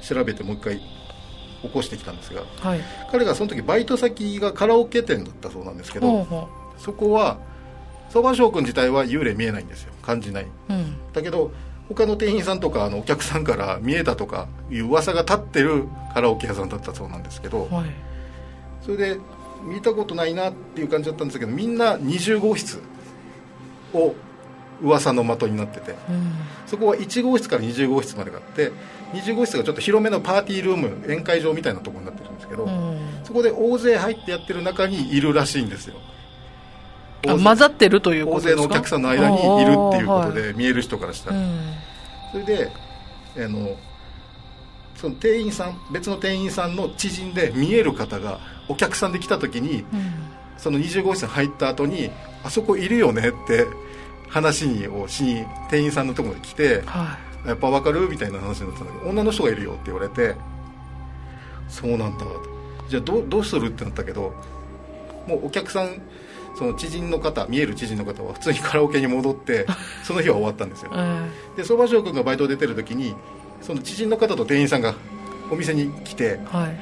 調べてもう一回起こしてきたんですが、はい、彼がその時バイト先がカラオケ店だったそうなんですけどそこは相場翔君自体は幽霊見えないんですよ。感じない、うん、だけど他の店員さんとかあのお客さんから見えたとかいう噂が立ってるカラオケ屋さんだったそうなんですけど、はい、それで見たことないなっていう感じだったんですけどみんな20号室を噂の的になってて、うん、そこは1号室から20号室までがあって20号室がちょっと広めのパーティールーム宴会場みたいなところになってるんですけど、うん、そこで大勢入ってやってる中にいるらしいんですよ。混ざってるということですか？大勢のお客さんの間にいるっていうことで見える人からしたら、はい、それであのその店員さん別の店員さんの知人で見える方がお客さんで来た時に、うん、その20号室に入った後にあそこいるよねって話にをしに店員さんのところに来て、はい、やっぱ分かる？みたいな話になったんだけど女の人がいるよって言われてそうなんだ。じゃあどどうする？ってなったけどもうお客さんその知人の方見える知人の方は普通にカラオケに戻って その日は終わったんですよ、で相場翔君がバイト出てる時にその知人の方と店員さんがお店に来て、はい、や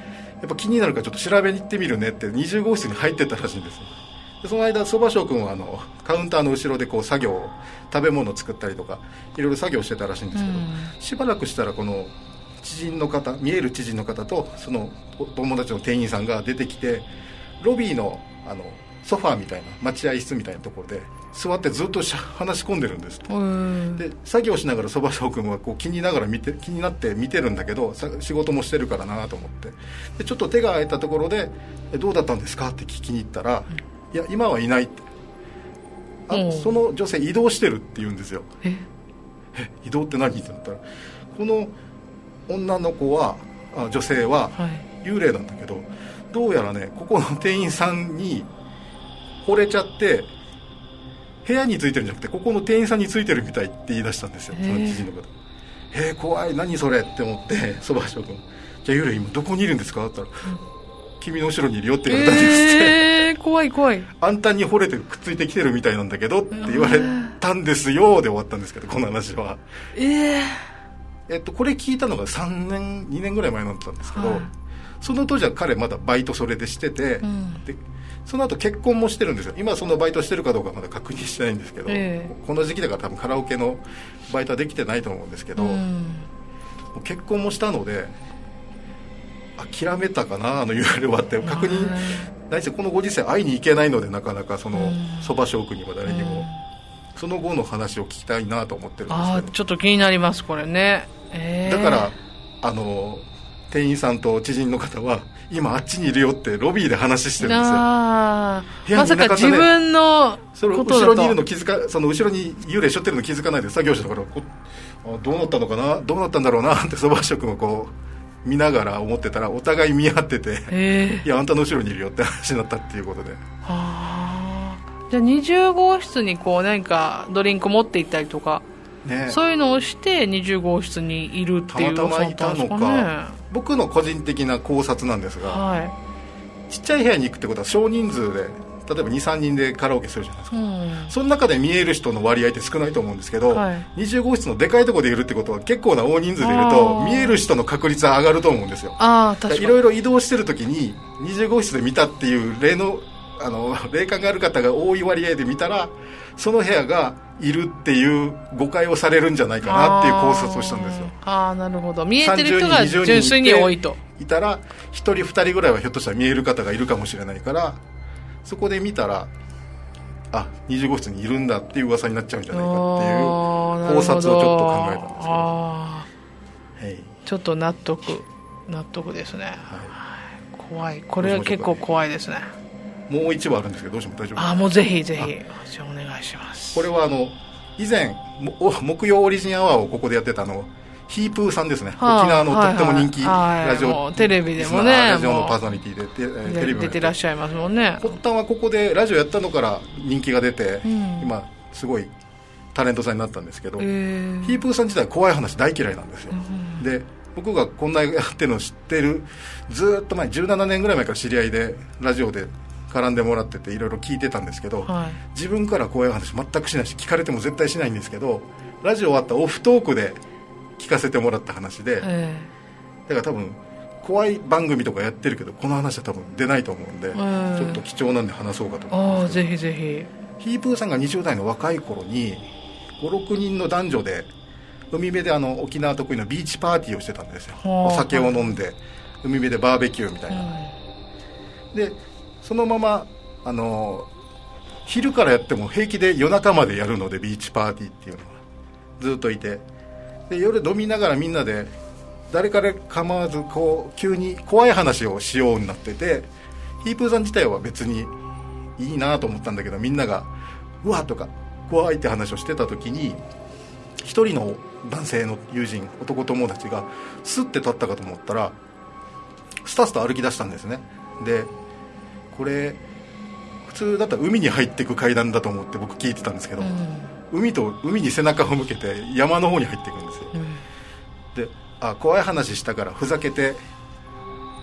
っぱ気になるからちょっと調べに行ってみるねって20号室に入ってったらしいんですでその間そば翔君はあのカウンターの後ろでこう作業食べ物を作ったりとかいろいろ作業してたらしいんですけど、しばらくしたらこの知人の方見える知人の方とその友達の店員さんが出てきてロビーのあのソファーみたいな待合室みたいなところで座ってずっと話し込んでるんですで作業しながらそば翔君はこう気にながら見て気になって見てるんだけど仕事もしてるからなと思って。でちょっと手が空いたところで「どうだったんですか?」って聞きに行ったら「いや今はいない」って。あその女性移動してるって言うんですよ。え？移動って何？ってなったらこの女の子はあ女性は幽霊なんだけど、はい、どうやらねここの店員さんに惚れちゃって部屋についてるんじゃなくてここの店員さんについてるみたいって言い出したんですよその知人の方。えー、怖い。何それ？って思ってそば翔君。じゃあ幽霊今どこにいるんですか?」って言ったら、うん君の後ろにいるよって言われたんですって、えー、怖い怖い。あんたに惚れてくっついてきてるみたいなんだけどって言われたんですよで終わったんですけどこの話は。ええー、えっとこれ聞いたのが3年2年ぐらい前だったんですけど、はい、その当時は彼まだバイトそれでしてて、うん、でその後結婚もしてるんですよ。今そのバイトしてるかどうかまだ確認してないんですけど、えー、この時期だから多分カラオケのバイトはできてないと思うんですけど、うん、結婚もしたので諦めたかなあの URL はって。確認何せこのご時世会いに行けないのでなかなかそのそば職には誰にも、その後の話を聞きたいなと思ってるんですあちょっと気になりますこれね、えー、だからあの店員さんと知人の方は今あっちにいるよってロビーで話してるんですよ。まさか自分のその後ろにいるの気づかその後ろに幽霊しょってるの気づかないで作業してたからあどうなったのかなどうなったんだろうなってそば職もこう見ながら思ってたらお互い見合ってて、いやあんたの後ろにいるよって話になったっていうことで。はあじゃあ20号室にこう何かドリンク持って行ったりとかね、そういうのをして20号室にいるっていうたまたまいたのか。僕の個人的な考察なんですが、はい、ちっちゃい部屋に行くってことは少人数で例えば23人でカラオケするじゃないですか、うん、その中で見える人の割合って少ないと思うんですけど、はい、20号室のでかいところでいるってことは結構な大人数でいると見える人の確率は上がると思うんですよ。いろいろ移動してる時に20号室で見たっていう例のあの 霊感がある方が多い割合で見たらその部屋がいるっていう誤解をされるんじゃないかなっていう考察をしたんですよ。ああなるほど。見えてる人が純粋に多いと。いたら1人2人ぐらいはひょっとしたら見える方がいるかもしれないからそこで見たらあ二25室にいるんだっていう噂になっちゃうんじゃないかっていう考察をちょっと考えたんですけど、はい、ちょっと納得納得ですね、はい、怖い。これは結構怖いですね。もう一部あるんですけどどうしても大丈夫あもうぜひぜひじゃお願いします。これはあの以前木曜オリジンアワーをここでやってたのヒープーさんですね、はあ、沖縄のとっても人気、ラジオ、テレビでもねラジオのパーソナリティでテレビ出てらっしゃいますもんね。発端はここでラジオやったのから人気が出て、うん、今すごいタレントさんになったんですけど、ヒープーさん自体怖い話大嫌いなんですよ、うん、で僕がこんなやってるのを知ってるずっと前17年ぐらい前から知り合いでラジオで絡んでもらってていろいろ聞いてたんですけど、はい、自分から怖い話全くしないし聞かれても絶対しないんですけどラジオ終わったオフトークで聞かせてもらった話で、えー、だから多分怖い番組とかやってるけどこの話は多分出ないと思うんで、えー、ちょっと貴重なんで話そうかと思いますぜひぜひ。ヒープーさんが20代の若い頃に56人の男女で海辺であの沖縄得意のビーチパーティーをしてたんですよ。お酒を飲んで、海辺でバーベキューみたいな、でそのままあの昼からやっても平気で夜中までやるのでビーチパーティーっていうのは。ずっといてで夜飲みながらみんなで誰から構わずこう急に怖い話をしようになっててヒープーさん自体は別にいいなと思ったんだけどみんなが「うわ!」とか「怖い」って話をしてた時に一人の男性の友人男友達がスッて立ったかと思ったらスタスタ歩き出したんですねでこれ普通だったら海に入っていく階段だと思って僕聞いてたんですけど、うん、海と海に背中を向けて山の方に入っていくんですよ、うん、であ怖い話したからふざけて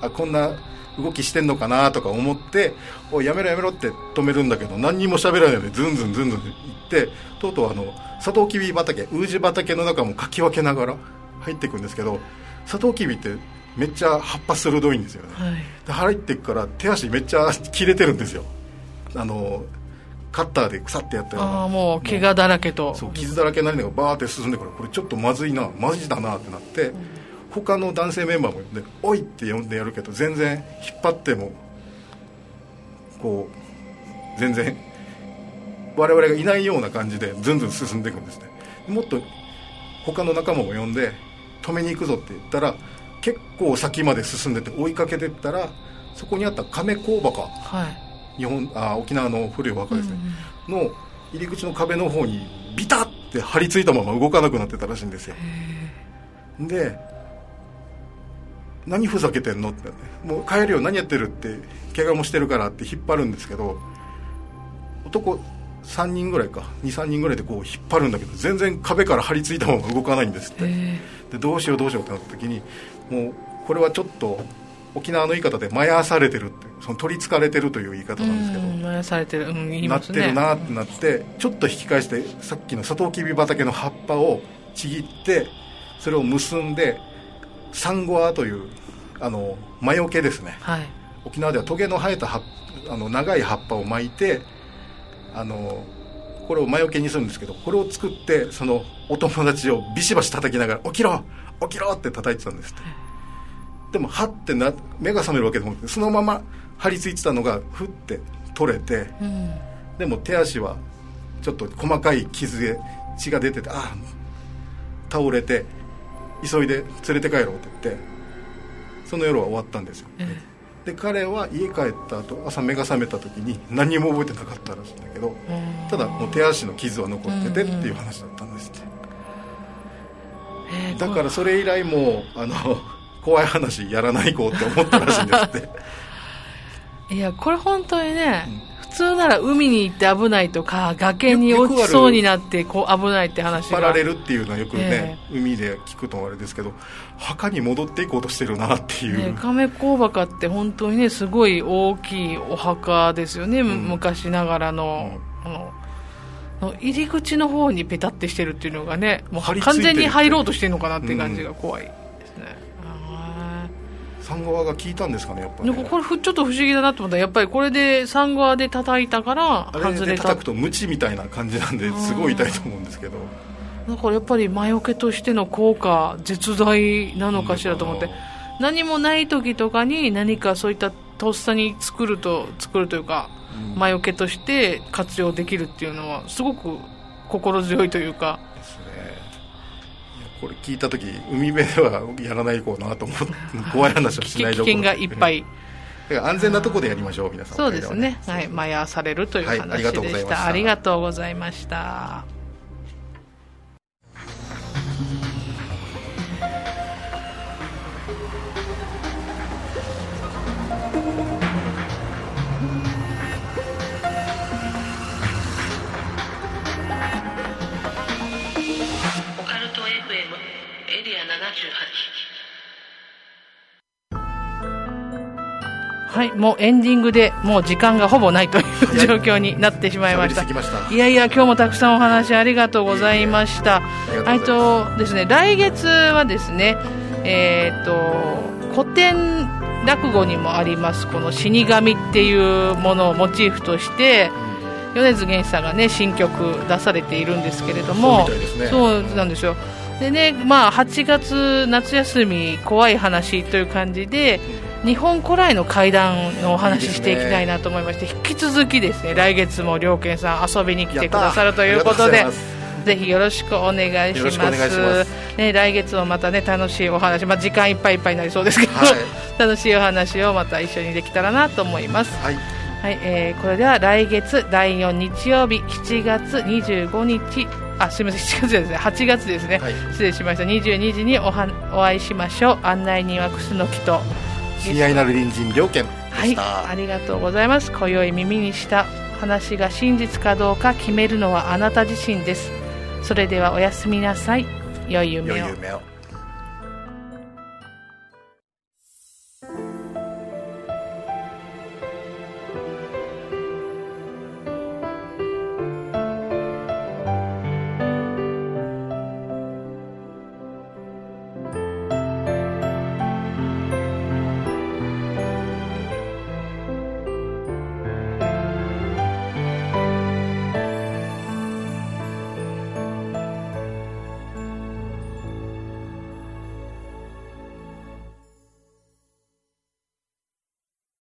あこんな動きしてんのかなとか思っておいやめろやめろって止めるんだけど何にも喋らないでズンズンズンズン行ってとうとうあのサトウキビ畑ウージ畑の中もかき分けながら入っていくんですけどサトウキビってめっちゃ葉っぱ鋭いんですよね、はい、で入っていくから手足めっちゃ切れてるんですよ。あのカッターで腐ってやったような。もう怪我だらけと。そう傷だらけになりながらバーって進んでからこれちょっとまずいな。まずいだなってなって、うん、他の男性メンバーも呼んで「おい!」って呼んでやるけど全然引っ張ってもこう全然我々がいないような感じでずんずん進んでいくんですね。もっと他の仲間も呼んで止めに行くぞって言ったら結構先まで進んでて追いかけてったらそこにあった亀甲墓、はい、日本あ沖縄の古いお墓ですね、うんうん、の入り口の壁の方にビタッて張り付いたまま動かなくなってたらしいんですよ。で何ふざけてんの？ってもう帰るよ何やってるって怪我もしてるからって引っ張るんですけど男3人ぐらいか。23人ぐらいでこう引っ張るんだけど全然壁から張り付いたまま動かないんですって。でどうしようどうしようってなった時にもうこれはちょっと沖縄の言い方でまやされてるってその取りつかれてるという言い方なんですけどまやされてる、うん、ね、なってるなってなって、ちょっと引き返してさっきのサトウキビ畑の葉っぱをちぎってそれを結んでサンゴアというあの魔除けですね、はい、沖縄ではトゲの生えたあの長い葉っぱを巻いてあのこれを魔除けにするんですけどこれを作ってそのお友達をビシバシ叩きながら「起きろ！起きろ!」って叩いてたんですって、でもはってな目が覚めるわけでもなくてそのまま張り付いてたのがふって取れて、うん、でも手足はちょっと細かい傷で血が出ててああ倒れて急いで連れて帰ろうって言ってその夜は終わったんですよ、で彼は家帰った後朝目が覚めた時に何も覚えてなかったらしいんだけどただもう手足の傷は残っててっていう話だったんですって、だからそれ以来もあの怖い話やらないこうって思ったらしいんですって。いやこれ本当にね、うん。普通なら海に行って危ないとか崖に落ちそうになってこう危ないって話が引っ張られるっていうのはよくね、えー、海で聞くとあれですけど墓に戻っていこうとしてるなっていう、ね、亀甲墓って本当にねすごい大きいお墓ですよね、うん、昔ながらの、うん、あの入り口の方にペタってしてるっていうのがねもう完全に入ろうとしてるのかなっていう感じが怖い、うんサンゴアが効いたんですかねやっぱり、ね、これちょっと不思議だなと思った。らやっぱりこれでサンゴアで叩いたから外れた叩くとムチみたいな感じなんですごい痛いと思うんですけど。だからやっぱり魔除けとしての効果絶大なのかしらと思って。何もない時とかに何かそういったとっさに作ると作るというか、うん、魔除けとして活用できるっていうのはすごく心強いというかこれ聞いた時海辺ではやらないこうなと思って怖い話はしない危険がいっぱい。安全なところでやりましょう皆さん。そうですね、はい、まやされるという話でした、はい、ありがとうございましたはい、もうエンディングでもう時間がほぼないという状況になってしまいました。いやいや、今日もたくさんお話ありがとうございました。えっとですね、来月はですね、えー、っと、古典落語にもあります、この死神っていうものをモチーフとして、米津玄師さんがね、新曲出されているんですけれども、そう、ね、なんですよ。でね、まあ、8月夏休み怖い話という感じで、日本古来の怪談のお話ししていきたいなと思いまして、引き続きですね、来月も良健さん遊びに来てくださるということで、ぜひよろしくお願いします。ますね、来月もまたね、楽しいお話、まあ、時間いっぱいいっぱいになりそうですけど、はい、楽しいお話をまた一緒にできたらなと思います。はい。はい、えー、これでは来月第4日曜日、7月25日、あすみません7月ですね8月ですね、はい、失礼しました。22時におはお会いしましょう。案内人は楠木と親愛なる隣人両県はいありがとうございます。今宵耳にした話が真実かどうか決めるのはあなた自身です。それではおやすみなさい。良い夢を